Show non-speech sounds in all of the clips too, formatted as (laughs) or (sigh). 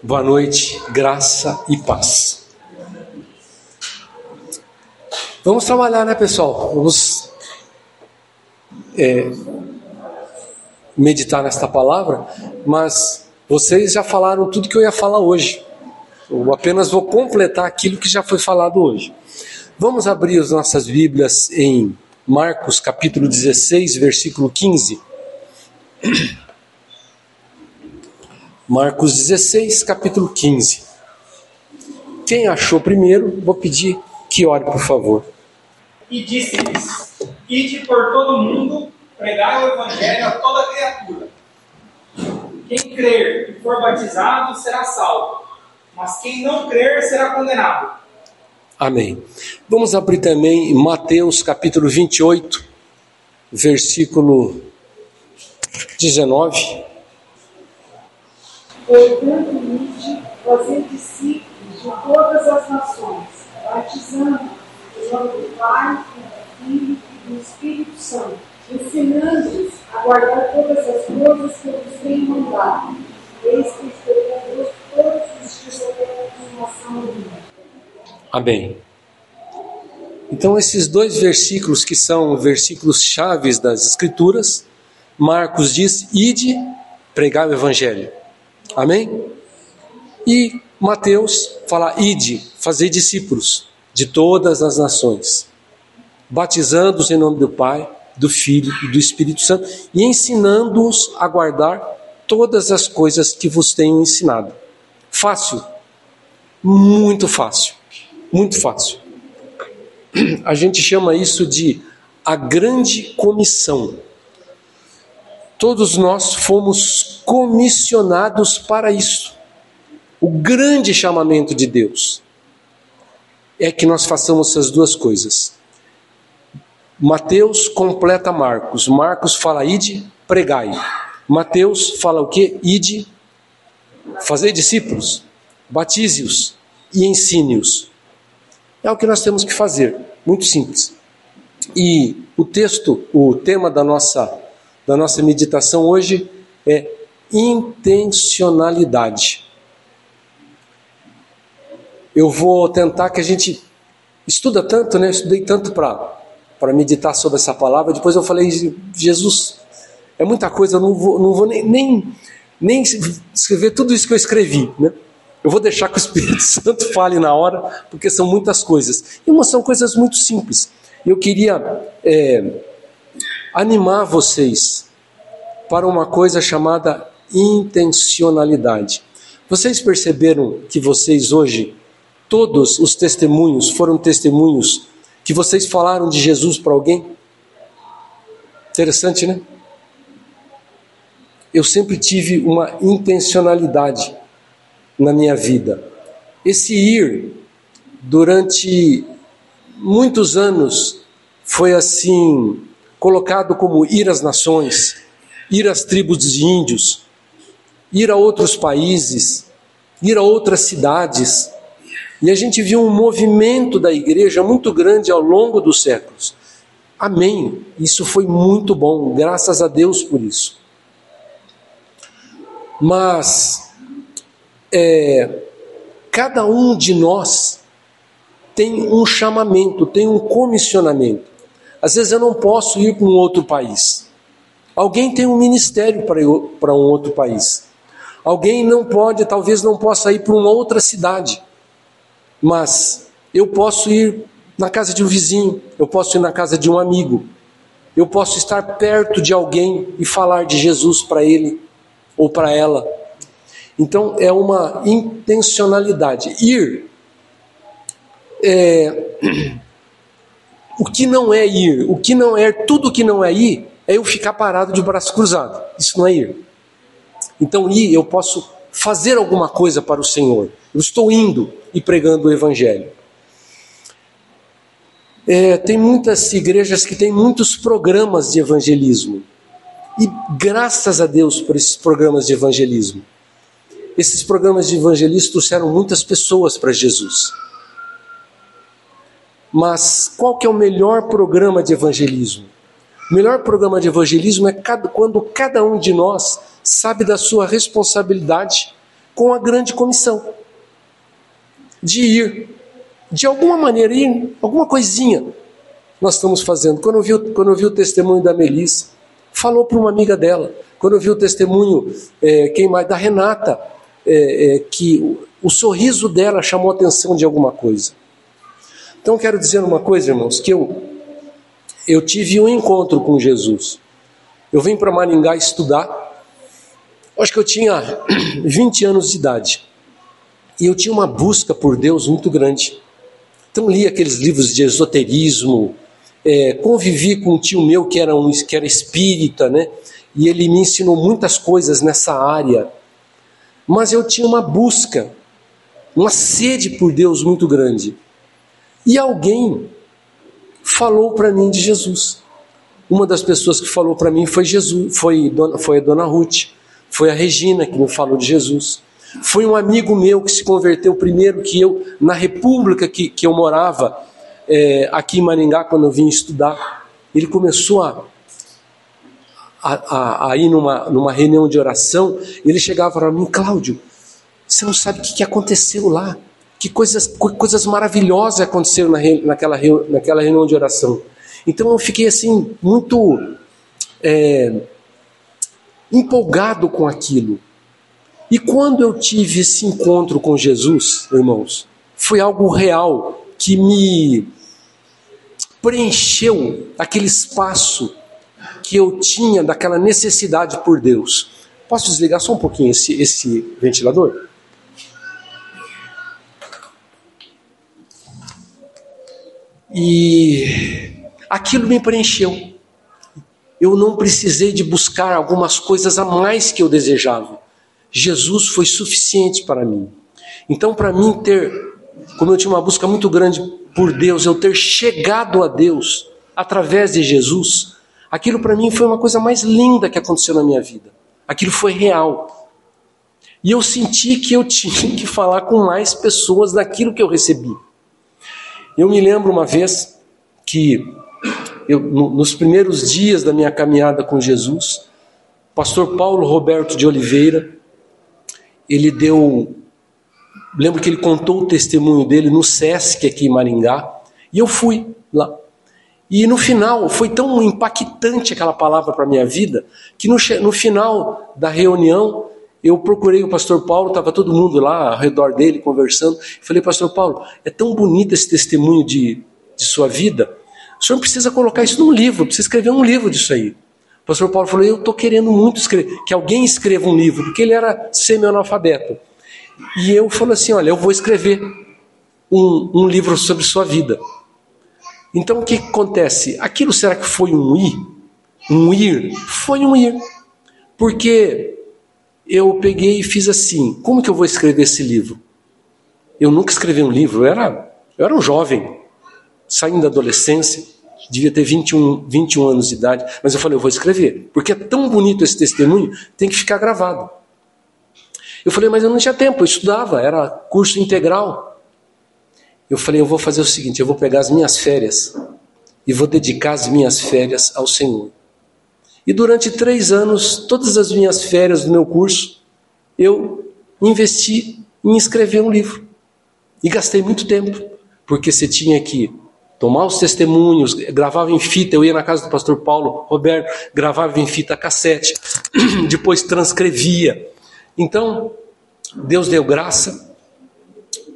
Boa noite, graça e paz. Vamos trabalhar, né, pessoal? Vamos é, meditar nesta palavra, mas vocês já falaram tudo que eu ia falar hoje. Eu apenas vou completar aquilo que já foi falado hoje. Vamos abrir as nossas Bíblias em Marcos capítulo 16, versículo 15. Marcos 16, capítulo 15. Quem achou primeiro, vou pedir que ore, por favor. E disse-lhes: Ide por todo o mundo, pregai o evangelho a toda criatura. Quem crer e for batizado será salvo, mas quem não crer será condenado. Amém. Vamos abrir também Mateus capítulo 28, versículo 19. Portanto, fazer discípulos de todas as nações, batizando em nome do Pai, do Filho e do Espírito Santo, ensinando-os a guardar todas as coisas que eu vos tenho mandado. Eis que estou convosco todos os dias até a consumação do mundo. Amém. Então, esses dois versículos que são versículos chaves das Escrituras, Marcos diz: Ide pregar o Evangelho. Amém? E Mateus fala: ide, fazer discípulos de todas as nações, batizando-os em nome do Pai, do Filho e do Espírito Santo e ensinando-os a guardar todas as coisas que vos tenho ensinado. Fácil, muito fácil, muito fácil. A gente chama isso de a grande comissão. Todos nós fomos comissionados para isso. O grande chamamento de Deus é que nós façamos essas duas coisas. Mateus completa Marcos. Marcos fala ide, pregai. Mateus fala o que? Ide, fazer discípulos, batize-os e ensine-os. É o que nós temos que fazer, muito simples. E o texto, o tema da nossa da nossa meditação hoje é intencionalidade. Eu vou tentar que a gente estuda tanto, né? Eu estudei tanto para para meditar sobre essa palavra. Depois eu falei, Jesus, é muita coisa, eu não vou, não vou nem, nem, nem escrever tudo isso que eu escrevi, né? Eu vou deixar que o Espírito (laughs) Santo fale na hora, porque são muitas coisas. E uma são coisas muito simples. Eu queria é, animar vocês para uma coisa chamada intencionalidade. Vocês perceberam que vocês hoje, todos os testemunhos foram testemunhos que vocês falaram de Jesus para alguém? Interessante, né? Eu sempre tive uma intencionalidade na minha vida. Esse ir, durante muitos anos, foi assim colocado como ir às nações, ir às tribos de índios, ir a outros países, ir a outras cidades. E a gente viu um movimento da igreja muito grande ao longo dos séculos. Amém. Isso foi muito bom, graças a Deus por isso. Mas é, cada um de nós tem um chamamento, tem um comissionamento. Às vezes eu não posso ir para um outro país. Alguém tem um ministério para um outro país. Alguém não pode, talvez não possa ir para uma outra cidade. Mas eu posso ir na casa de um vizinho, eu posso ir na casa de um amigo. Eu posso estar perto de alguém e falar de Jesus para ele ou para ela. Então é uma intencionalidade. Ir é, (clears throat) o que não é ir, o que não é, tudo que não é ir, é eu ficar parado de braço cruzado. Isso não é ir. Então, ir, eu posso fazer alguma coisa para o Senhor. Eu estou indo e pregando o Evangelho. É, tem muitas igrejas que têm muitos programas de evangelismo. E graças a Deus por esses programas de evangelismo. Esses programas de evangelismo trouxeram muitas pessoas para Jesus. Mas qual que é o melhor programa de evangelismo? O melhor programa de evangelismo é quando cada um de nós sabe da sua responsabilidade com a grande comissão de ir, de alguma maneira, ir, alguma coisinha nós estamos fazendo. Quando eu vi, quando eu vi o testemunho da Melissa, falou para uma amiga dela. Quando eu vi o testemunho é, quem mais, da Renata, é, é, que o, o sorriso dela chamou a atenção de alguma coisa. Então quero dizer uma coisa, irmãos, que eu, eu tive um encontro com Jesus. Eu vim para Maringá estudar. Acho que eu tinha (clears throat) 20 anos de idade. E eu tinha uma busca por Deus muito grande. Então li aqueles livros de esoterismo, é, convivi com um tio meu que era, um, que era espírita, né? E ele me ensinou muitas coisas nessa área. Mas eu tinha uma busca, uma sede por Deus muito grande. E alguém falou para mim de Jesus. Uma das pessoas que falou para mim foi Jesus, foi, foi a dona Ruth, foi a Regina que me falou de Jesus. Foi um amigo meu que se converteu primeiro que eu, na república que, que eu morava, é, aqui em Maringá, quando eu vim estudar. Ele começou a, a, a, ir numa, numa reunião de oração, ele chegava para mim, Cláudio, você não sabe o que, que aconteceu lá. Que coisas, coisas maravilhosas aconteceram na, naquela, naquela reunião de oração. Então eu fiquei assim, muito é, empolgado com aquilo. E quando eu tive esse encontro com Jesus, irmãos, foi algo real que me preencheu aquele espaço que eu tinha daquela necessidade por Deus. Posso desligar só um pouquinho esse, esse ventilador? E aquilo me preencheu. Eu não precisei de buscar algumas coisas a mais que eu desejava. Jesus foi suficiente para mim. Então, para mim ter, como eu tinha uma busca muito grande por Deus, eu ter chegado a Deus através de Jesus, aquilo para mim foi uma coisa mais linda que aconteceu na minha vida. Aquilo foi real. E eu senti que eu tinha que falar com mais pessoas daquilo que eu recebi. Eu me lembro uma vez que eu, nos primeiros dias da minha caminhada com Jesus, o pastor Paulo Roberto de Oliveira, ele deu. Lembro que ele contou o testemunho dele no SESC aqui em Maringá, e eu fui lá. E no final, foi tão impactante aquela palavra para a minha vida, que no, no final da reunião, eu procurei o pastor Paulo, estava todo mundo lá ao redor dele conversando. Falei, pastor Paulo, é tão bonito esse testemunho de, de sua vida. O senhor precisa colocar isso num livro, precisa escrever um livro disso aí pastor Paulo falou: Eu estou querendo muito escrever, que alguém escreva um livro, porque ele era semi-analfabeto. E eu falei assim: Olha, eu vou escrever um, um livro sobre sua vida. Então o que acontece? Aquilo será que foi um ir? Um ir? Foi um ir. Porque eu peguei e fiz assim: como que eu vou escrever esse livro? Eu nunca escrevi um livro, eu era, eu era um jovem, saindo da adolescência devia ter 21, 21 anos de idade, mas eu falei, eu vou escrever, porque é tão bonito esse testemunho, tem que ficar gravado. Eu falei, mas eu não tinha tempo, eu estudava, era curso integral. Eu falei, eu vou fazer o seguinte, eu vou pegar as minhas férias e vou dedicar as minhas férias ao Senhor. E durante três anos, todas as minhas férias do meu curso, eu investi em escrever um livro. E gastei muito tempo, porque você tinha que tomar os testemunhos, gravava em fita, eu ia na casa do pastor Paulo Roberto, gravava em fita cassete, (clears throat) depois transcrevia. Então, Deus deu graça,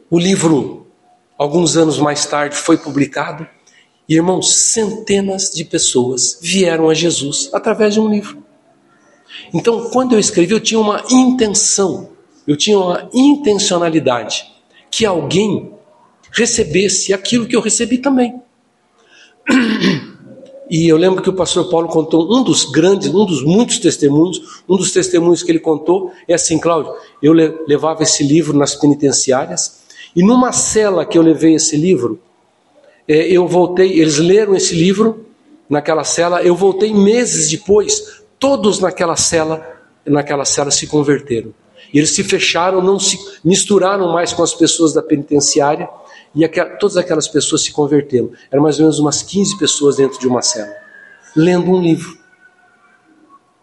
o livro, alguns anos mais tarde, foi publicado, irmãos, centenas de pessoas vieram a Jesus através de um livro. Então, quando eu escrevi, eu tinha uma intenção, eu tinha uma intencionalidade, que alguém recebesse aquilo que eu recebi também. E eu lembro que o pastor Paulo contou um dos grandes, um dos muitos testemunhos, um dos testemunhos que ele contou é assim, Cláudio, eu levava esse livro nas penitenciárias e numa cela que eu levei esse livro, eu voltei, eles leram esse livro naquela cela, eu voltei meses depois, todos naquela cela, naquela cela se converteram. Eles se fecharam, não se misturaram mais com as pessoas da penitenciária e todas aquelas pessoas se converteram. Eram mais ou menos umas 15 pessoas dentro de uma cela, lendo um livro.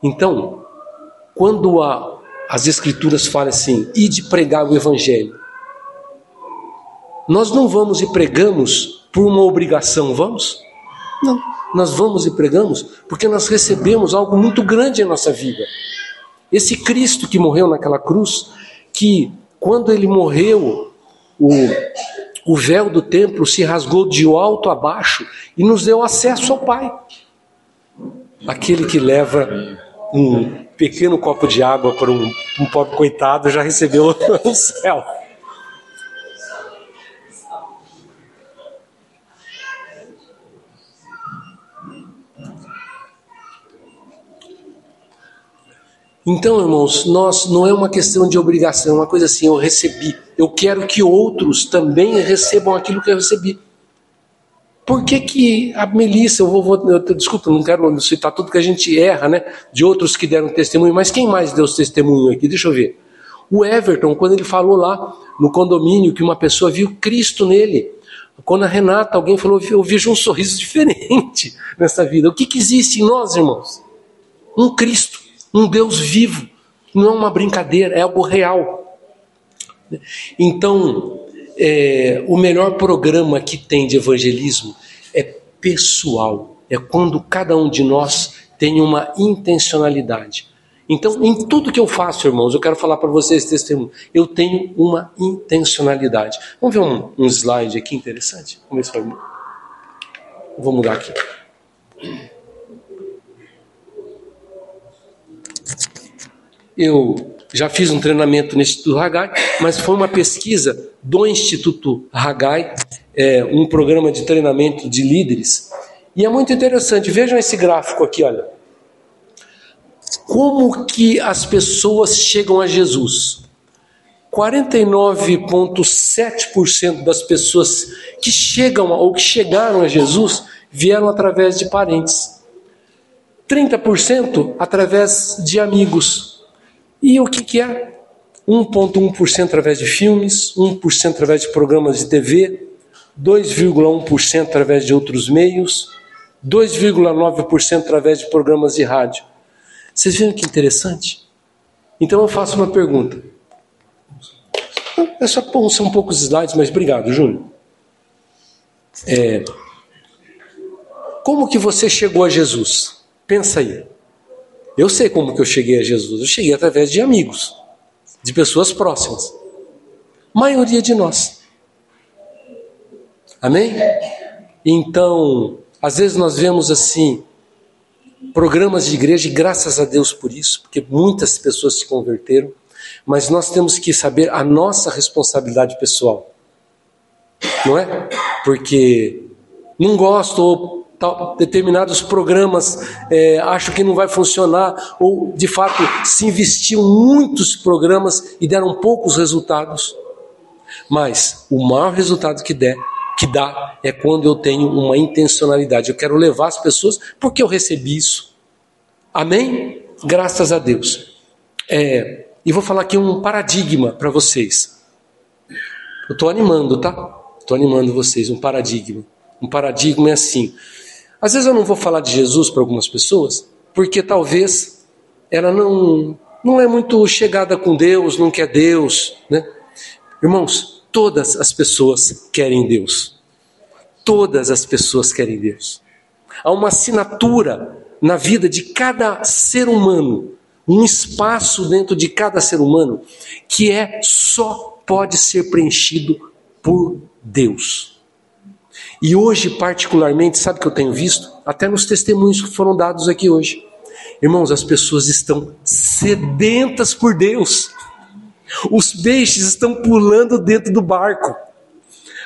Então, quando a, as Escrituras falam assim: e de pregar o Evangelho. Nós não vamos e pregamos por uma obrigação, vamos? Não. Nós vamos e pregamos porque nós recebemos algo muito grande em nossa vida. Esse Cristo que morreu naquela cruz, que quando ele morreu, o, o véu do templo se rasgou de alto a baixo e nos deu acesso ao Pai. Aquele que leva um pequeno copo de água para um, um pobre coitado já recebeu (laughs) o céu. Então, irmãos, nós não é uma questão de obrigação, é uma coisa assim, eu recebi. Eu quero que outros também recebam aquilo que eu recebi. Por que, que a Melissa, eu vou, vou eu, desculpa, não quero citar tudo que a gente erra, né? De outros que deram testemunho, mas quem mais deu testemunho aqui? Deixa eu ver. O Everton, quando ele falou lá no condomínio que uma pessoa viu Cristo nele. Quando a Renata, alguém falou, eu vejo um sorriso (laughs) diferente nessa vida. O que, que existe em nós, irmãos? Um Cristo um Deus vivo, não é uma brincadeira, é algo real. Então, é, o melhor programa que tem de evangelismo é pessoal, é quando cada um de nós tem uma intencionalidade. Então, em tudo que eu faço, irmãos, eu quero falar para vocês testemunho. Eu tenho uma intencionalidade. Vamos ver um, um slide aqui interessante? Vamos ver se vai. Vou mudar aqui. Eu já fiz um treinamento no Instituto Hagai, mas foi uma pesquisa do Instituto Hagai, é, um programa de treinamento de líderes. E é muito interessante, vejam esse gráfico aqui, olha. Como que as pessoas chegam a Jesus? 49,7% das pessoas que chegam ou que chegaram a Jesus vieram através de parentes. 30% através de amigos. E o que, que é? 1,1% através de filmes, 1% através de programas de TV, 2,1% através de outros meios, 2,9% através de programas de rádio. Vocês viram que interessante? Então eu faço uma pergunta. É só são poucos slides, mas obrigado, Júnior. É, como que você chegou a Jesus? Pensa aí. Eu sei como que eu cheguei a Jesus. Eu cheguei através de amigos, de pessoas próximas. Maioria de nós. Amém? Então, às vezes nós vemos assim programas de igreja e graças a Deus por isso, porque muitas pessoas se converteram, mas nós temos que saber a nossa responsabilidade pessoal. Não é? Porque não gosto ou tal, determinados programas é, acho que não vai funcionar, ou de fato se investiu muitos programas e deram poucos resultados. Mas o maior resultado que der, que dá, é quando eu tenho uma intencionalidade. Eu quero levar as pessoas porque eu recebi isso. Amém? Graças a Deus. É, e vou falar aqui um paradigma para vocês. Eu estou animando, tá? Estou animando vocês, um paradigma. Um paradigma é assim: às vezes eu não vou falar de Jesus para algumas pessoas, porque talvez ela não, não é muito chegada com Deus, não quer Deus, né? Irmãos, todas as pessoas querem Deus. Todas as pessoas querem Deus. Há uma assinatura na vida de cada ser humano, um espaço dentro de cada ser humano que é só pode ser preenchido por Deus. E hoje, particularmente, sabe o que eu tenho visto? Até nos testemunhos que foram dados aqui hoje. Irmãos, as pessoas estão sedentas por Deus. Os peixes estão pulando dentro do barco.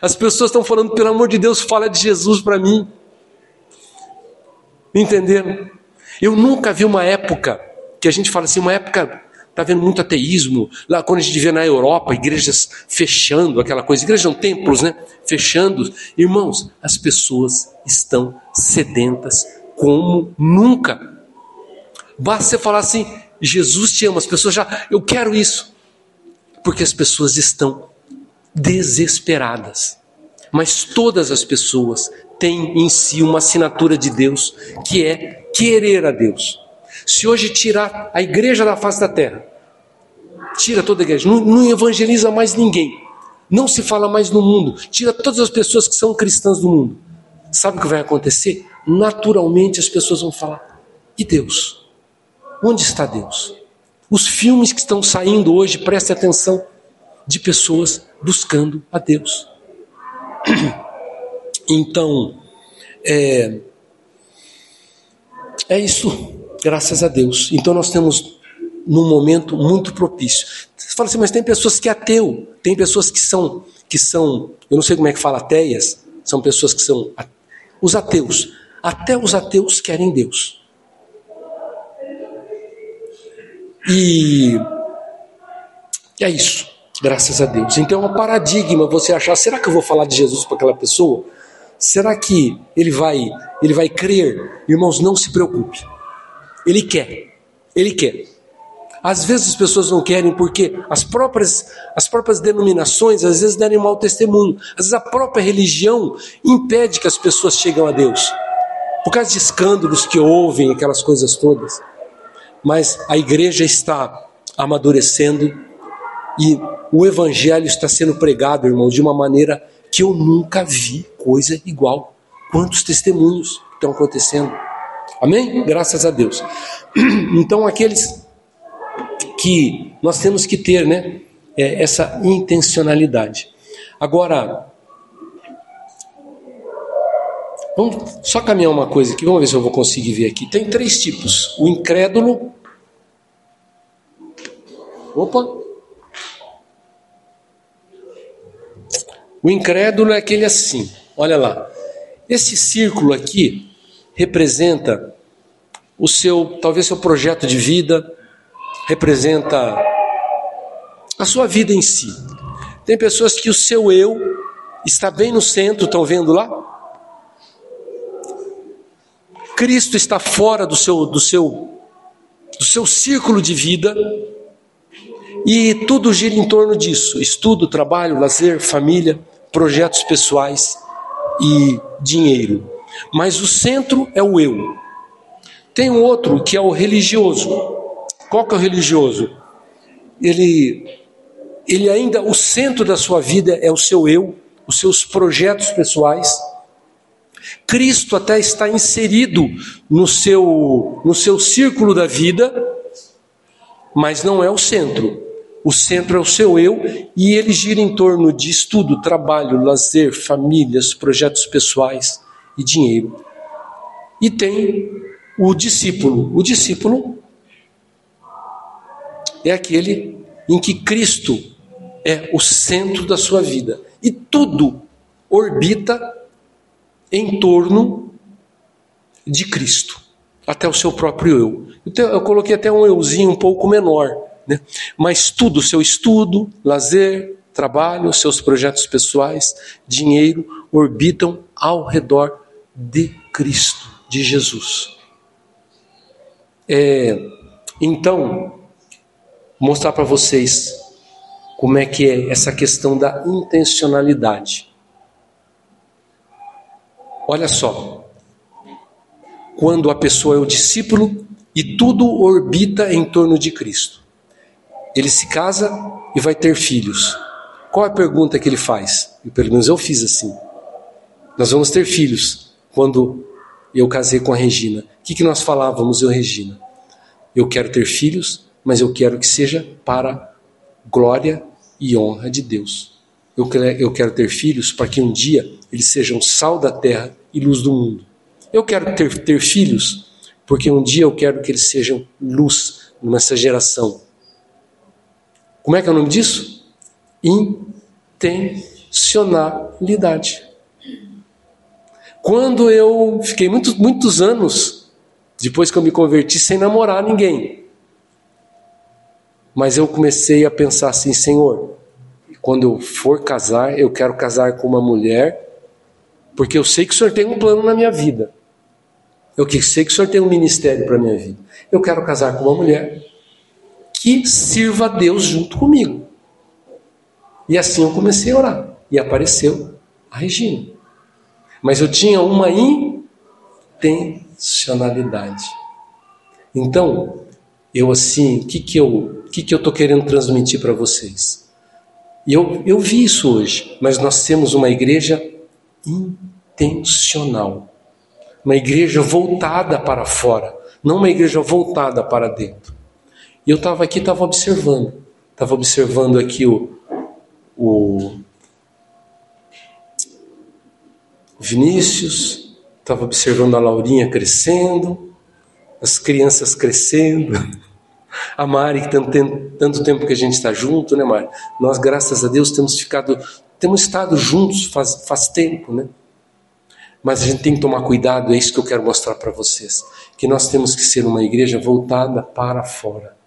As pessoas estão falando, pelo amor de Deus, fala de Jesus para mim. Entenderam? Eu nunca vi uma época que a gente fala assim, uma época Está havendo muito ateísmo. Lá quando a gente vê na Europa, igrejas fechando, aquela coisa, igrejas não, templos, né? Fechando. Irmãos, as pessoas estão sedentas como nunca. Basta você falar assim, Jesus te ama, as pessoas já, eu quero isso. Porque as pessoas estão desesperadas. Mas todas as pessoas têm em si uma assinatura de Deus, que é querer a Deus. Se hoje tirar a igreja da face da terra, Tira toda a igreja. Não, não evangeliza mais ninguém. Não se fala mais no mundo. Tira todas as pessoas que são cristãs do mundo. Sabe o que vai acontecer? Naturalmente as pessoas vão falar: e Deus? Onde está Deus? Os filmes que estão saindo hoje, preste atenção, de pessoas buscando a Deus. (clears throat) Então, é, é isso, graças a Deus. Então nós temos num momento muito propício. Você fala assim, mas tem pessoas que é ateu, tem pessoas que são, que são, eu não sei como é que fala ateias, são pessoas que são os ateus. Até os ateus querem Deus. E é isso, graças a Deus. Então é um paradigma você achar, será que eu vou falar de Jesus para aquela pessoa? Será que ele vai, ele vai crer? Irmãos, não se preocupe. Ele quer. Ele quer. Às vezes as pessoas não querem porque as próprias, as próprias denominações às vezes derem mau testemunho. Às vezes a própria religião impede que as pessoas cheguem a Deus. Por causa de escândalos que ouvem, aquelas coisas todas. Mas a igreja está amadurecendo e o evangelho está sendo pregado, irmão, de uma maneira que eu nunca vi coisa igual. Quantos testemunhos estão acontecendo? Amém? Graças a Deus. (clears throat) Então, aqueles que nós temos que ter, né? É, essa intencionalidade. Agora, vamos só caminhar uma coisa aqui, vamos ver se eu vou conseguir ver aqui. Tem três tipos: o incrédulo. Opa! O incrédulo é aquele assim, olha lá. Esse círculo aqui representa o seu, talvez seu projeto de vida, representa a sua vida em si. Tem pessoas que o seu eu está bem no centro, estão vendo lá? Cristo está fora do seu, do seu, do seu círculo de vida e tudo gira em torno disso: estudo, trabalho, lazer, família, projetos pessoais e dinheiro. Mas o centro é o eu. Tem um outro que é o religioso. Qual que é o religioso? Ele, ele ainda, o centro da sua vida é o seu eu, os seus projetos pessoais. Cristo até está inserido no seu, no seu círculo da vida, mas não é o centro. O centro é o seu eu e ele gira em torno de estudo, trabalho, lazer, famílias, projetos pessoais e dinheiro. E tem o discípulo. O discípulo é aquele em que Cristo é o centro da sua vida e tudo orbita em torno de Cristo, até o seu próprio eu. Então, eu coloquei até um euzinho um pouco menor, né? mas tudo, seu estudo, lazer, trabalho, seus projetos pessoais, dinheiro, orbitam ao redor de Cristo, de Jesus. É, então, mostrar para vocês como é que é essa questão da intencionalidade. Olha só, quando a pessoa é o discípulo e tudo orbita em torno de Cristo. Ele se casa e vai ter filhos. Qual a pergunta que ele faz? E pelo menos eu fiz assim. Nós vamos ter filhos. Quando eu casei com a Regina, o que, que nós falávamos, eu Regina? Eu quero ter filhos mas eu quero que seja para glória e honra de Deus. Eu quero, ter filhos para que um dia eles sejam sal da terra e luz do mundo. Eu quero ter, ter filhos porque um dia eu quero que eles sejam luz nessa geração. Como é que é o nome disso? Intencionalidade. Quando eu fiquei muitos, muitos anos, depois que eu me converti, sem namorar ninguém, mas eu comecei a pensar assim, Senhor, quando eu for casar, eu quero casar com uma mulher, porque eu sei que o Senhor tem um plano na minha vida. Eu sei que o Senhor tem um ministério para a minha vida. Eu quero casar com uma mulher que sirva a Deus junto comigo. E assim eu comecei a orar. E apareceu a Regina. Mas eu tinha uma intencionalidade. Então, eu assim, o que, que eu que, que eu estou querendo transmitir para vocês. E eu, eu vi isso hoje, mas nós temos uma igreja intencional. Uma igreja voltada para fora, não uma igreja voltada para dentro. E eu estava aqui, estava observando. Estava observando aqui o, o Vinícius, estava observando a Laurinha crescendo, as crianças crescendo, (laughs) a Mari, que tanto, tanto tempo que a gente está junto, né, Mari? Nós, graças a Deus, temos ficado, temos estado juntos faz, faz tempo, né? Mas a gente tem que tomar cuidado, é isso que eu quero mostrar para vocês. Que nós temos que ser uma igreja voltada para fora.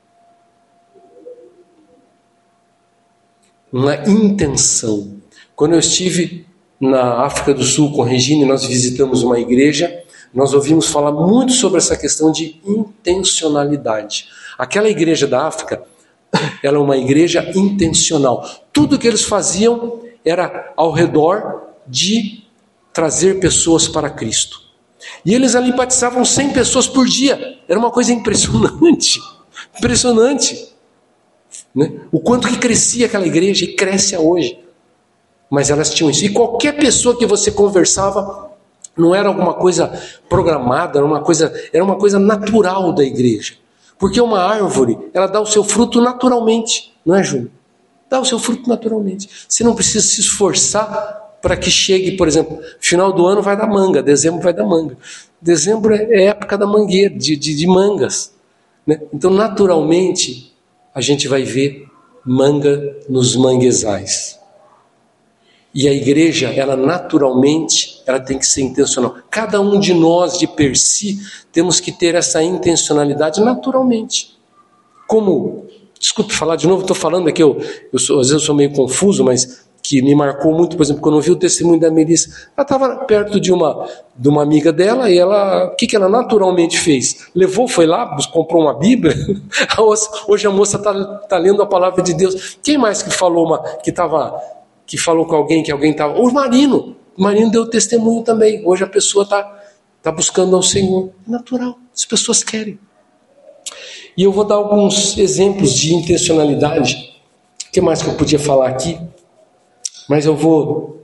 Uma intenção. Quando eu estive na África do Sul com Regina, nós visitamos uma igreja, nós ouvimos falar muito sobre essa questão de intencionalidade. Aquela igreja da África, (coughs) ela é uma igreja intencional. Tudo que eles faziam era ao redor de trazer pessoas para Cristo. E eles ali batizavam 100 pessoas por dia. Era uma coisa impressionante. (laughs) Impressionante. Né? O quanto que crescia aquela igreja e cresce hoje. Mas elas tinham isso. E qualquer pessoa que você conversava não era alguma coisa programada, era uma coisa, era uma coisa natural da igreja. Porque uma árvore, ela dá o seu fruto naturalmente, não é, Júnior? Dá o seu fruto naturalmente. Você não precisa se esforçar para que chegue, por exemplo, final do ano vai dar manga, dezembro vai dar manga. Dezembro é, é época da mangueira, de, de, de mangas. Né? Então, naturalmente, a gente vai ver manga nos manguezais. E a igreja, ela naturalmente, ela tem que ser intencional. Cada um de nós, de per si, temos que ter essa intencionalidade naturalmente. Como, desculpe falar de novo, estou falando aqui, eu, eu sou, às vezes eu sou meio confuso, mas que me marcou muito, por exemplo, quando eu vi o testemunho da Melissa, ela estava perto de uma, de uma amiga dela e ela, o que, que ela naturalmente fez? Levou, foi lá, comprou uma Bíblia. (laughs) Hoje a moça está tá lendo a palavra de Deus. Quem mais que falou uma, que estava, que falou com alguém que alguém estava? O Marino. O Marino deu testemunho também. Hoje a pessoa está tá buscando ao Senhor. É natural. As pessoas querem. E eu vou dar alguns exemplos de intencionalidade. O que mais que eu podia falar aqui? Mas eu vou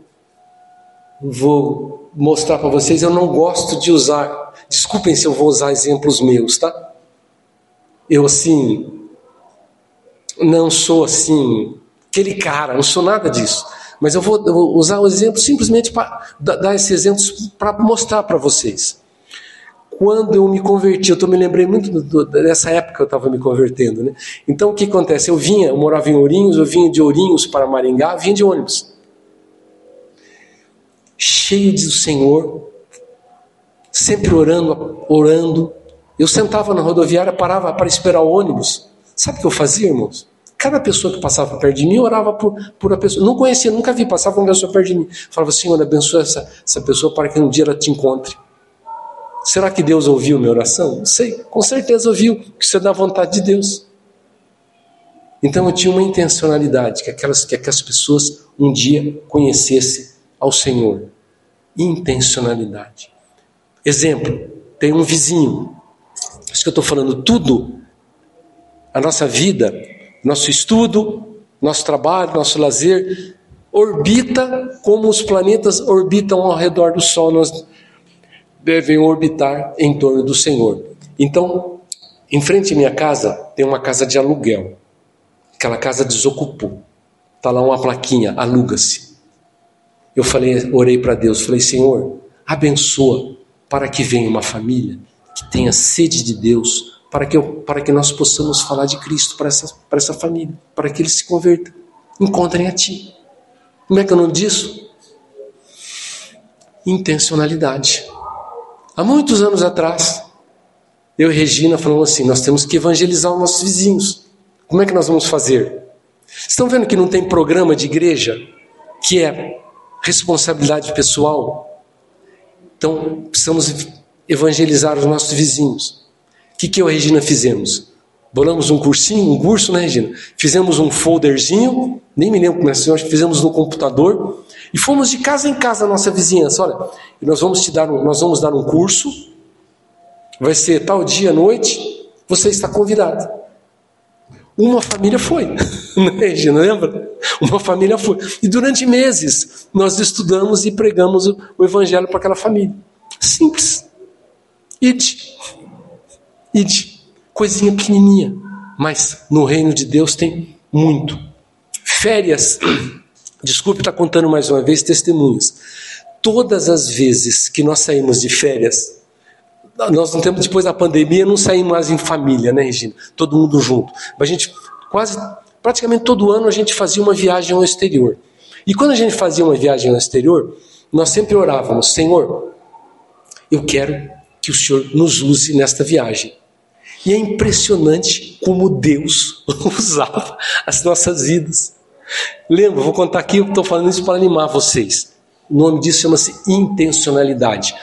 vou mostrar para vocês, eu não gosto de usar, desculpem se eu vou usar exemplos meus, tá? Eu assim não sou assim aquele cara, não sou nada disso. Mas eu vou, eu vou usar o exemplo simplesmente para dar esses exemplos para mostrar para vocês. Quando eu me converti, eu tô, me lembrei muito do, dessa época que eu estava me convertendo. Né? Então o que acontece? Eu vinha, eu morava em Ourinhos, eu vinha de Ourinhos para Maringá, vinha de ônibus cheio de Senhor, sempre orando, orando. Eu sentava na rodoviária, parava para esperar o ônibus. Sabe o que eu fazia, irmãos? Cada pessoa que passava perto de mim orava por, por a pessoa. Não conhecia, nunca vi, passava uma pessoa perto de mim. Falava, Senhor, abençoa essa, essa pessoa para que um dia ela te encontre. Será que Deus ouviu minha oração? Não sei, com certeza ouviu, que isso é da vontade de Deus. Então eu tinha uma intencionalidade, que aquelas, que aquelas pessoas um dia conhecessem ao Senhor intencionalidade. Exemplo, tem um vizinho. Isso que eu estou falando, tudo, a nossa vida, nosso estudo, nosso trabalho, nosso lazer, orbita como os planetas orbitam ao redor do Sol. Nós devem orbitar em torno do Senhor. Então, em frente à minha casa, tem uma casa de aluguel. Aquela casa desocupou. Está lá uma plaquinha, aluga-se. Eu falei, orei para Deus, falei, Senhor, abençoa para que venha uma família que tenha sede de Deus, para que, eu, para que nós possamos falar de Cristo para essa, para essa família, para que eles se convertam, encontrem a Ti. Como é que é o nome disso? Intencionalidade. Há muitos anos atrás, eu e Regina falamos assim: nós temos que evangelizar os nossos vizinhos. Como é que nós vamos fazer? Estão vendo que não tem programa de igreja que é responsabilidade pessoal. Então, precisamos evangelizar os nossos vizinhos. O que, que eu e a Regina fizemos? Bolamos um cursinho, um curso, né, Regina? Fizemos um folderzinho, nem me lembro como é que fizemos no computador, e fomos de casa em casa a nossa vizinhança. Olha, nós vamos te dar um, nós vamos dar um curso, vai ser tal dia noite, você está convidado. Uma família foi, (laughs) né, Regina? Lembra? Uma família foi. E durante meses nós estudamos e pregamos o evangelho para aquela família. Simples. Ide. Ide. Coisinha pequenininha. Mas no reino de Deus tem muito. Férias. (clears throat) Desculpe estar contando mais uma vez testemunhos. Todas as vezes que nós saímos de férias, nós não temos depois da pandemia, não saímos mais em família, né, Regina? Todo mundo junto. A gente quase, praticamente todo ano a gente fazia uma viagem ao exterior. E quando a gente fazia uma viagem ao exterior, nós sempre orávamos: Senhor, eu quero que o Senhor nos use nesta viagem. E é impressionante como Deus (laughs) usava as nossas vidas. Lembra, vou contar aqui, eu estou falando isso para animar vocês. O nome disso chama-se intencionalidade.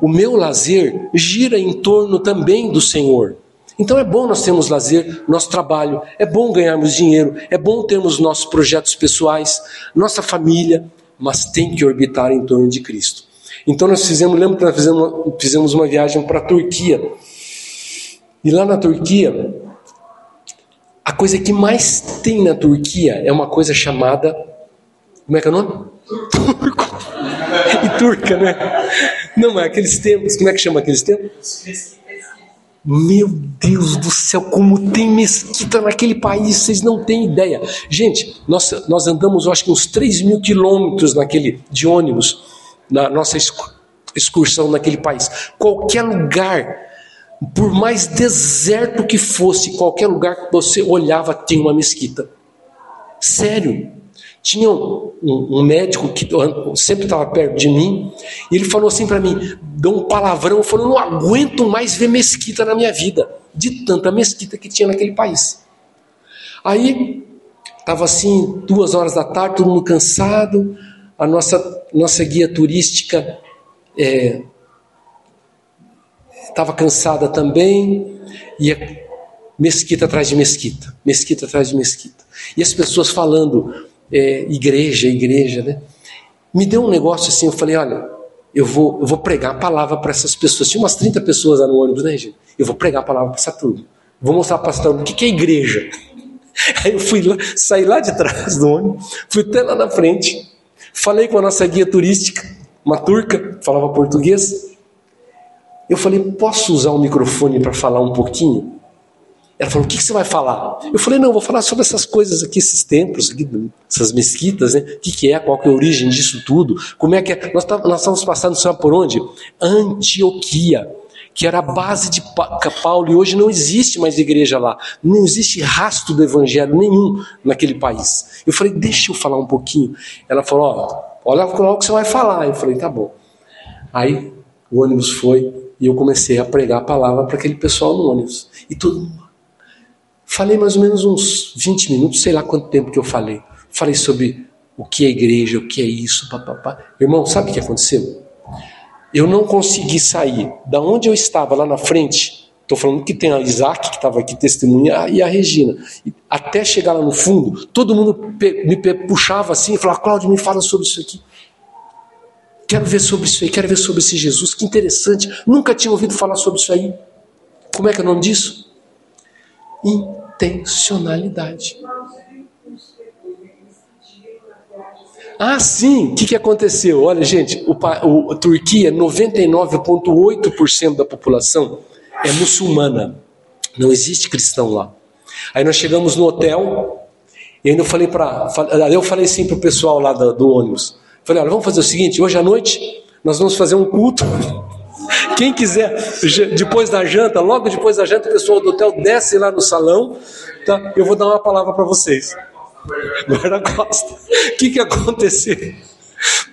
O meu lazer gira em torno também do Senhor. Então é bom nós termos lazer, nosso trabalho, é bom ganharmos dinheiro, é bom termos nossos projetos pessoais, nossa família, mas tem que orbitar em torno de Cristo. Então nós fizemos, lembra que nós fizemos, fizemos uma viagem para a Turquia. E lá na Turquia, a coisa que mais tem na Turquia é uma coisa chamada. Como é que é o nome? Turco. (laughs) e turca, né? Não, é aqueles tempos, como é que chama aqueles tempos? Meu Deus do céu, como tem mesquita naquele país, vocês não têm ideia. Gente, nós, nós andamos, acho que uns 3 mil quilômetros naquele, de ônibus, na nossa excursão naquele país. Qualquer lugar, por mais deserto que fosse, qualquer lugar que você olhava tinha uma mesquita. Sério. Tinha um, um, médico que sempre estava perto de mim, e ele falou assim para mim, deu um palavrão, falou, não aguento mais ver mesquita na minha vida, de tanta mesquita que tinha naquele país. Aí, estava assim, duas horas da tarde, todo mundo cansado, a nossa, nossa guia turística estava cansada também, e mesquita atrás de mesquita, mesquita atrás de mesquita. E as pessoas falando, é, igreja, igreja, né? Me deu um negócio assim, eu falei, olha, eu vou, eu vou pregar a palavra para essas pessoas. Tinha umas 30 pessoas lá no ônibus, né, gente? Eu vou pregar a palavra para essa turma. Vou mostrar para essa turma o que, que é igreja. (laughs) Aí eu fui lá, saí lá de trás do ônibus, fui até lá na frente, falei com a nossa guia turística, uma turca, falava português. Eu falei, posso usar o microfone para falar um pouquinho? Ela falou: O que, você vai falar? Eu falei: Não, vou falar sobre essas coisas aqui, esses templos, aqui, essas mesquitas, né? O que, que é, qual que é a origem disso tudo? Como é que é? Nós, tá, nós estávamos passando, sabe por onde? Antioquia, que era a base de Paulo, e hoje não existe mais igreja lá. Não existe rastro do evangelho nenhum naquele país. Eu falei: Deixa eu falar um pouquinho. Ela falou: Ó, olha o que você vai falar. Eu falei: Tá bom. Aí o ônibus foi e eu comecei a pregar a palavra para aquele pessoal no ônibus. E todo mundo Falei mais ou menos uns 20 minutos, sei lá quanto tempo que eu falei. Falei sobre o que é igreja, o que é isso, papapá. Irmão, sabe o que aconteceu? Eu não consegui sair da onde eu estava lá na frente. Estou falando que tem a Isaac, que estava aqui testemunha, e a Regina. Até chegar lá no fundo, todo mundo me puxava assim e falava: Cláudio, me fala sobre isso aqui. Quero ver sobre isso aí, quero ver sobre esse Jesus, que interessante. Nunca tinha ouvido falar sobre isso aí. Como é que é o nome disso? intencionalidade. Ah, sim, o que, que aconteceu? Olha, gente, o, o a Turquia, 99,8% da população é muçulmana. Não existe cristão lá. Aí nós chegamos no hotel, e ainda eu falei para. Eu falei assim para o pessoal lá do, do ônibus. Falei, olha, vamos fazer o seguinte, hoje à noite nós vamos fazer um culto (laughs) quem quiser, depois da janta, logo depois da janta, o pessoal do hotel desce lá no salão. Tá? Eu vou dar uma palavra para vocês. (laughs) Guarda-costa. O que, que aconteceu?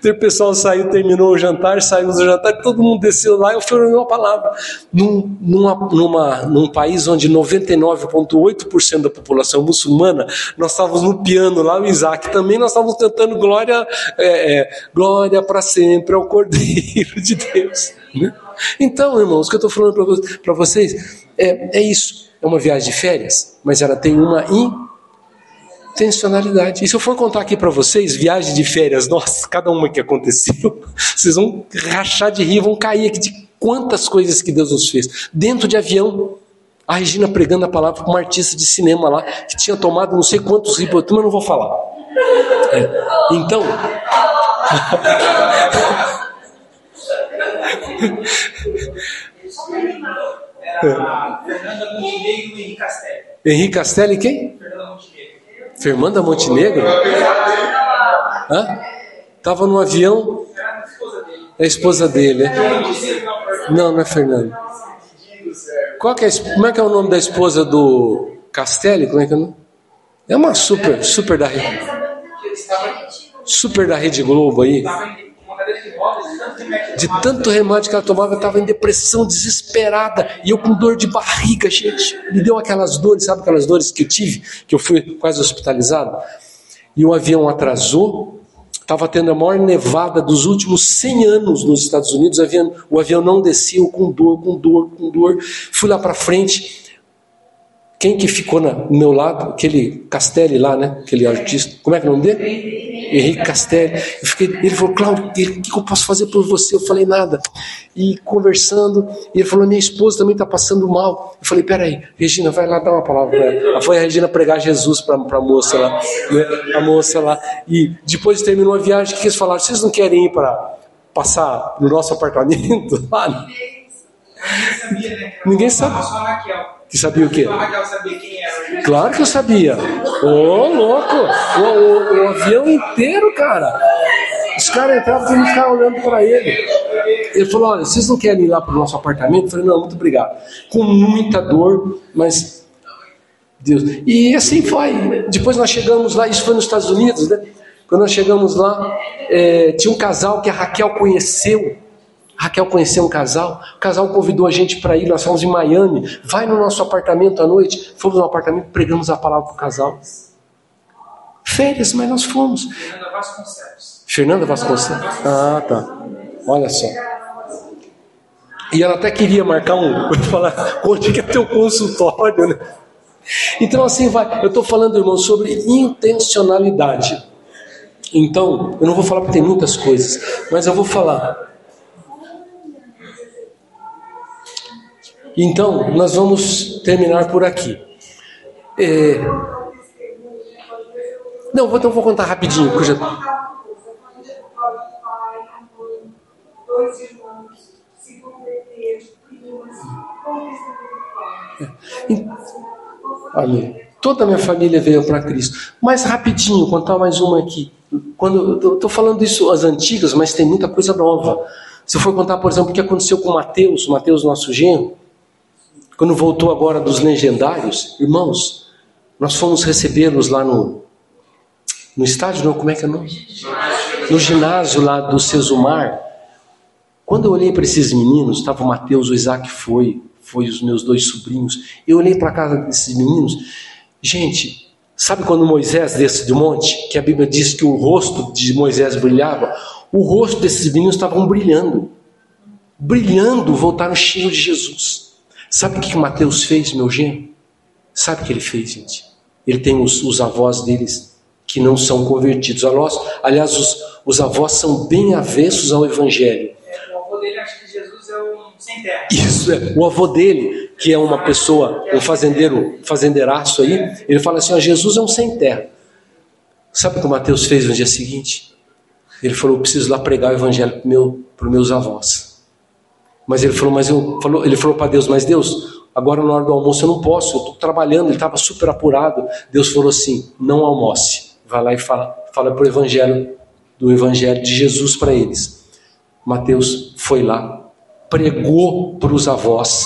O pessoal saiu, terminou o jantar, saímos do jantar, todo mundo desceu lá e eu falei uma palavra. Num, numa, numa, num país onde 99,8% da população muçulmana, nós estávamos no piano lá, o Isaac também, nós estávamos cantando glória, é, é, glória para sempre ao Cordeiro de Deus. Né? Então, irmãos, o que eu estou falando para vocês é, é isso. É uma viagem de férias, mas ela tem uma intencionalidade. E se eu for contar aqui para vocês, viagem de férias, nossa, cada uma que aconteceu, (laughs) vocês vão rachar de rir, vão cair aqui de quantas coisas que Deus nos fez. Dentro de avião, A Regina pregando a palavra para uma artista de cinema lá, que tinha tomado não sei quantos ribotril, mas não vou falar. É. Então. Era (laughs) Fernanda Montenegro e Henrique Castelli. Henrique Castelli quem? Fernanda Montenegro. Hã? Tava no avião. É a esposa dele, é? Não, não é Fernanda. Qual que é, como é que é o nome da esposa do Castelli? Como é que é o nome? É uma super, super da rede, super da Rede Globo aí. De tanto remédio que ela tomava, eu estava em depressão, desesperada. E eu com dor de barriga, gente. Me deu aquelas dores, sabe aquelas dores que eu tive? Que eu fui quase hospitalizado. E o avião atrasou. Estava tendo a maior nevada dos últimos 100 anos nos Estados Unidos. O avião, o avião não desceu com dor, com dor, com dor. Fui lá para frente. Quem que ficou na- meu lado? Aquele Castelli lá, né? Aquele artista. Como é que é o nome dele? Henrique Castelli. Eu fiquei, ele falou, Cláudio, o que eu posso fazer por você? Eu falei, nada. E conversando, e ele falou, minha esposa também está passando mal. Eu falei, peraí, Regina, vai lá dar uma palavra para ela. Foi a Regina pregar Jesus para a moça lá. Né? A moça lá. E depois terminou a viagem, o que eles falaram? Vocês não querem ir para passar no nosso apartamento? lá? Ninguém sabia, né? Ninguém sabe. Que sabia o quê? Era. Claro que eu sabia. Ô, louco! O, o- o avião inteiro, cara. Os caras entravam e ficavam olhando para ele. Ele falou: Olha, vocês não querem ir lá para o nosso apartamento? Eu falei: Não, muito obrigado. Com muita dor, mas. Deus. E assim foi. Depois nós chegamos lá, isso foi nos Estados Unidos, né? Quando nós chegamos lá, eh, tinha um casal que a Raquel conheceu. Raquel conheceu um casal, o casal convidou a gente para ir, nós fomos em Miami, vai no nosso apartamento à noite, fomos no apartamento, pregamos a palavra para o casal. Férias, mas nós fomos. Fernanda Vasconcelos. Fernanda Vasconcelos? Ah, tá. Olha só. E ela até queria marcar um, (laughs) falar onde que é teu consultório, né? Então assim vai. Eu estou falando, irmão, sobre intencionalidade. Então, eu não vou falar porque tem muitas coisas, mas eu vou falar. Então, nós vamos terminar por aqui. É, Não, vou, então vou contar rapidinho, porque já... Amém. Toda a minha família veio para Cristo. Mas rapidinho, contar mais uma aqui. Quando eu estou falando isso as antigas, mas tem muita coisa nova. Se eu for contar, por exemplo, o que aconteceu com Mateus, Mateus nosso genro, quando voltou agora dos legendários, irmãos, nós fomos recebê-los lá no no estádio, não, como é que é o nome? No ginásio lá do Cesumar. Quando eu olhei para esses meninos, estava o Mateus, o Isaac foi, foi os meus dois sobrinhos. Eu olhei para a casa desses meninos. Gente, sabe quando Moisés desce do monte, que a Bíblia diz que o rosto de Moisés brilhava? O rosto desses meninos estavam brilhando. Brilhando, voltaram cheios de Jesus. Sabe o que Mateus fez, meu genro? Sabe o que ele fez, gente? Ele tem os, os avós deles que não são convertidos. Aliás, aliás os, os avós são bem avessos ao Evangelho. É, o avô dele acha que Jesus é um sem terra. Isso é. O avô dele, que é uma pessoa, um fazendeiro, fazendeiraço aí, ele fala assim: Jesus é um sem terra. Sabe o que o Mateus fez no dia seguinte? Ele falou: eu preciso lá pregar o evangelho para meu, os meus avós. Mas ele falou: mas eu falou, ele falou para Deus: mas Deus, agora na hora do almoço eu não posso, eu estou trabalhando. Ele estava super apurado. Deus falou assim: não almoce. Vai lá e fala, fala para o evangelho do evangelho de Jesus para eles. Mateus foi lá, pregou para os avós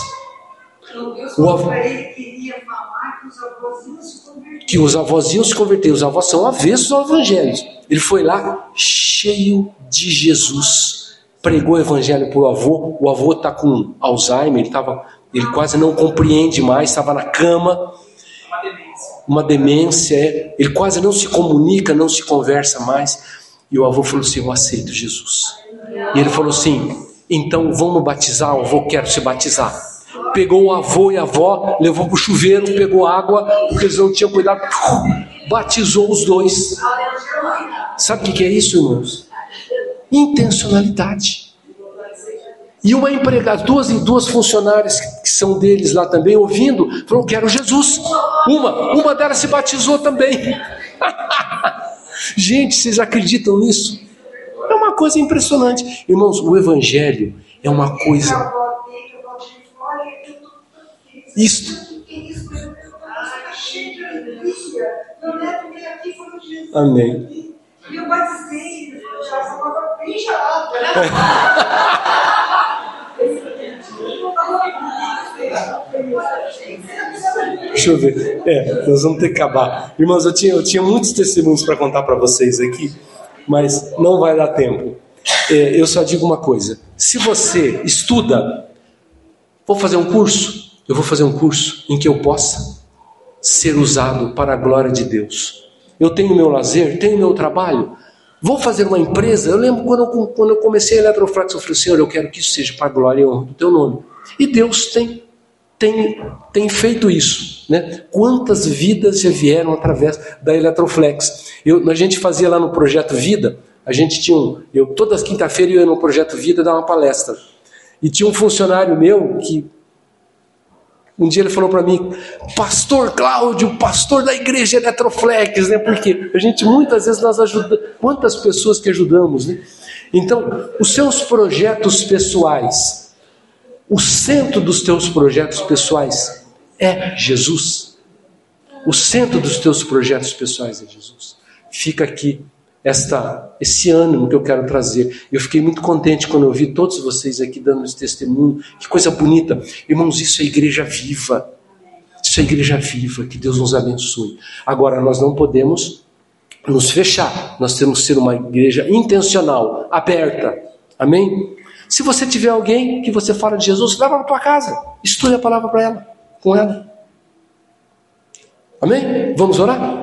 Então Deus O avô- queria falar que os avós iam se converter. que os avós iam se converter, os avós são avessos ao evangelho. Ele foi lá cheio de Jesus, pregou o evangelho para o avô. O avô está com Alzheimer, ele, tava, ele quase não compreende mais, estava na cama, Uma demência. é. ele quase não se comunica, não se conversa mais. E o avô falou assim: Eu aceito Jesus. E ele falou assim: Então vamos batizar, o avô quer se batizar. Pegou o avô e a avó, levou para o chuveiro, pegou água, porque eles não tinham cuidado, batizou os dois. Sabe o que que é isso, irmãos? Intencionalidade. E uma empregada, duas, duas funcionárias que são deles lá também, ouvindo, falou: Quero Jesus. Uma, uma delas se batizou também. (laughs) Gente, vocês acreditam nisso? É uma coisa impressionante. Irmãos, o Evangelho é uma coisa. Isto. Amém. Eu batizei, já estava bem gelado. Deixa eu ver. É, nós vamos ter que acabar. Irmãos, eu tinha, eu tinha muitos testemunhos para contar para vocês aqui, mas não vai dar tempo. É, eu só digo uma coisa: se você estuda, vou fazer um curso, eu vou fazer um curso em que eu possa ser usado para a glória de Deus. Eu tenho meu lazer, tenho meu trabalho, Vou fazer uma empresa. Eu lembro quando eu, quando eu comecei a Eletroflex, eu falei, Senhor, eu quero que isso seja para a glória e honra do teu nome. E Deus tem, tem, tem feito isso. Né? Quantas vidas já vieram através da Eletroflex? Eu, a gente fazia lá no Projeto Vida, a gente tinha um. Eu, todas quinta-feiras eu ia no Projeto Vida dar uma palestra. E tinha um funcionário meu que um dia ele falou para mim, Pastor Cláudio, pastor da igreja Eletroflex, né? Porque a gente muitas vezes nós ajudamos, quantas pessoas que ajudamos, né? Então, os seus projetos pessoais, o centro dos teus projetos pessoais é Jesus. O centro dos teus projetos pessoais é Jesus. Fica aqui esta, esse ânimo que eu quero trazer. Eu fiquei muito contente quando eu vi todos vocês aqui dando esse testemunho. Que coisa bonita. Irmãos, isso é igreja viva. Isso é igreja viva. Que Deus nos abençoe. Agora, nós não podemos nos fechar. Nós temos que ser uma igreja intencional, aberta. Amém? Se você tiver alguém que você fala de Jesus, leva para tua casa. Estude a palavra para ela, com ela. Amém? Vamos orar?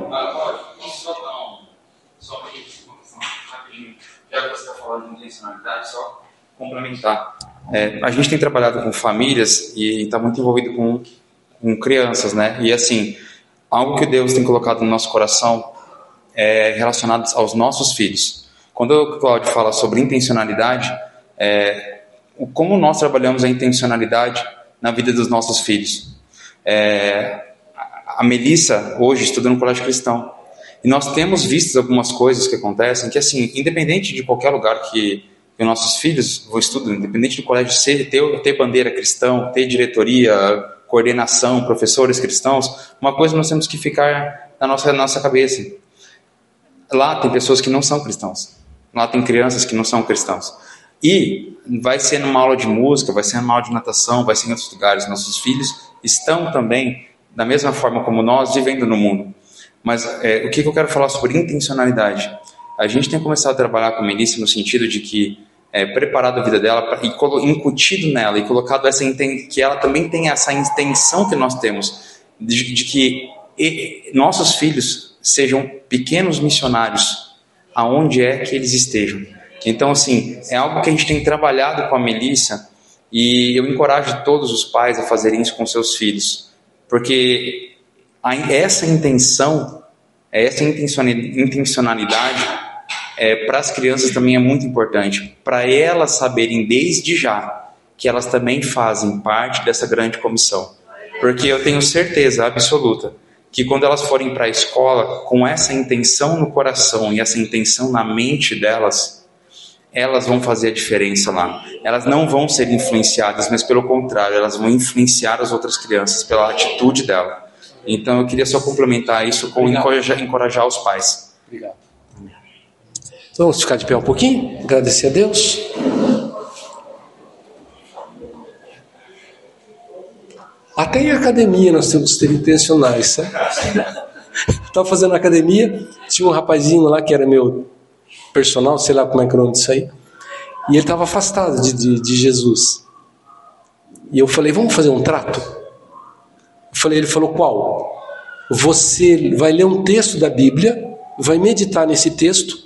De intencionalidade, só complementar. É, a gente tem trabalhado com famílias e está muito envolvido com, com crianças, né? E assim, algo que Deus tem colocado no nosso coração é relacionado aos nossos filhos. Quando o Claudio fala sobre intencionalidade, é, como nós trabalhamos a intencionalidade na vida dos nossos filhos. É, a Melissa hoje estuda no colégio cristão e nós temos visto algumas coisas que acontecem que, assim, independente de qualquer lugar que, que nossos filhos vão estudar, independente do colégio ser, ter, ter bandeira cristão, ter diretoria, coordenação, professores cristãos, uma coisa nós temos que ficar na nossa, na nossa cabeça. Lá tem pessoas que não são cristãos. Lá tem crianças que não são cristãos. E vai ser numa aula de música, vai ser numa aula de natação, vai ser em outros lugares. Nossos filhos estão também, da mesma forma como nós, vivendo no mundo. Mas é, o que, que, eu quero falar sobre intencionalidade? A gente tem começado a trabalhar com a Melissa no sentido de que é, preparado a vida dela pra, e incutido nela e colocado essa que ela também tem essa intenção que nós temos de, de que e, nossos filhos sejam pequenos missionários aonde é que eles estejam. Então, assim, é algo que a gente tem trabalhado com a Melissa e eu encorajo todos os pais a fazerem isso com seus filhos, porque essa intenção, essa intencionalidade é, para as crianças também é muito importante, para elas saberem desde já que elas também fazem parte dessa grande comissão. Porque eu tenho certeza absoluta que quando elas forem para a escola com essa intenção no coração e essa intenção na mente delas, elas vão fazer a diferença lá. Elas não vão ser influenciadas, mas pelo contrário, elas vão influenciar as outras crianças pela atitude dela. Então eu queria só complementar isso com encorajar, encorajar os pais. Obrigado. Então, vamos ficar de pé um pouquinho, agradecer a Deus. Até em academia nós temos que ser intencionais, sabe? (laughs) Estava fazendo academia, tinha um rapazinho lá que era meu personal, sei lá como é que é o nome disso aí, e ele estava afastado de, de, de Jesus. E eu falei, vamos fazer um trato? Falei, ele falou qual? Você vai ler um texto da Bíblia, vai meditar nesse texto.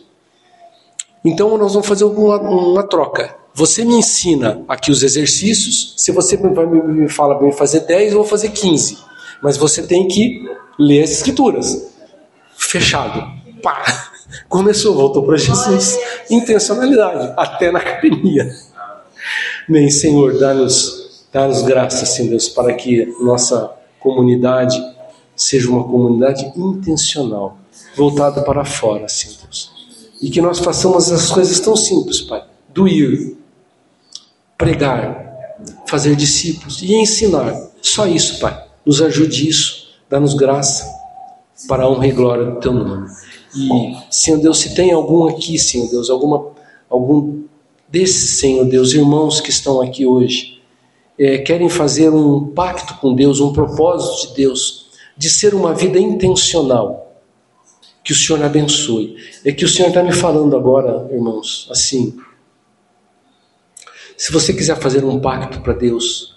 Então nós vamos fazer uma, uma troca. Você me ensina aqui os exercícios. Se você me fala bem fazer 10, eu vou fazer 15. Mas você tem que ler as escrituras. Fechado. Pá! (laughs) Começou, voltou para Jesus. Intencionalidade, até na academia. Bem, Senhor, dá-nos dá graças, Senhor Deus, para que nossa comunidade seja uma comunidade intencional, voltada para fora, Senhor Deus. E que nós façamos as coisas tão simples, Pai, do ir, pregar, fazer discípulos e ensinar. Só isso, Pai. Nos ajude isso, dá-nos graça para a honra e glória do Teu nome. E, Senhor Deus, se tem algum aqui, Senhor Deus, alguma, algum desses, Senhor Deus, irmãos que estão aqui hoje, é, querem fazer um pacto com Deus, um propósito de Deus, de ser uma vida intencional, que o Senhor abençoe. É que o Senhor está me falando agora, irmãos, assim. Se você quiser fazer um pacto para Deus,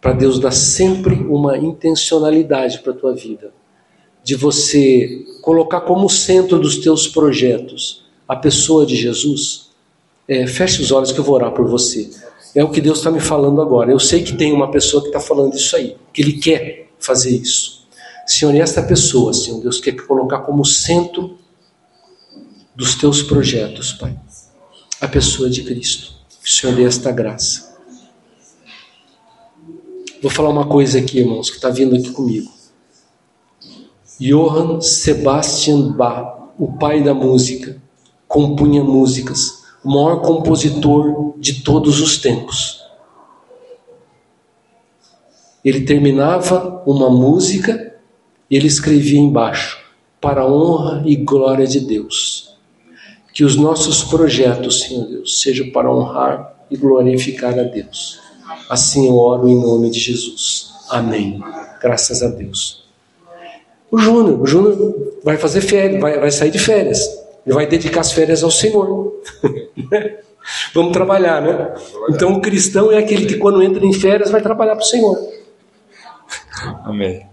para Deus dar sempre uma intencionalidade para a tua vida, de você colocar como centro dos teus projetos a pessoa de Jesus, é, feche os olhos que eu vou orar por você. É o que Deus está me falando agora. Eu sei que tem uma pessoa que está falando isso aí, que Ele quer fazer isso. Senhor, e esta pessoa, Senhor Deus, quer colocar como centro dos teus projetos, Pai, a pessoa de Cristo. Que o Senhor dê esta graça. Vou falar uma coisa aqui, irmãos, que está vindo aqui comigo. Johann Sebastian Bach, o pai da música, compunha músicas, o maior compositor de todos os tempos. Ele terminava uma música e ele escrevia embaixo: para a honra e glória de Deus. Que os nossos projetos, Senhor Deus, sejam para honrar e glorificar a Deus. Assim eu oro em nome de Jesus. Amém. Graças a Deus. O Júnior, o Júnior vai fazer férias, vai, vai sair de férias. Ele vai dedicar as férias ao Senhor. (laughs) Vamos trabalhar, né? Então o cristão é aquele que quando entra em férias vai trabalhar para o Senhor. Amém.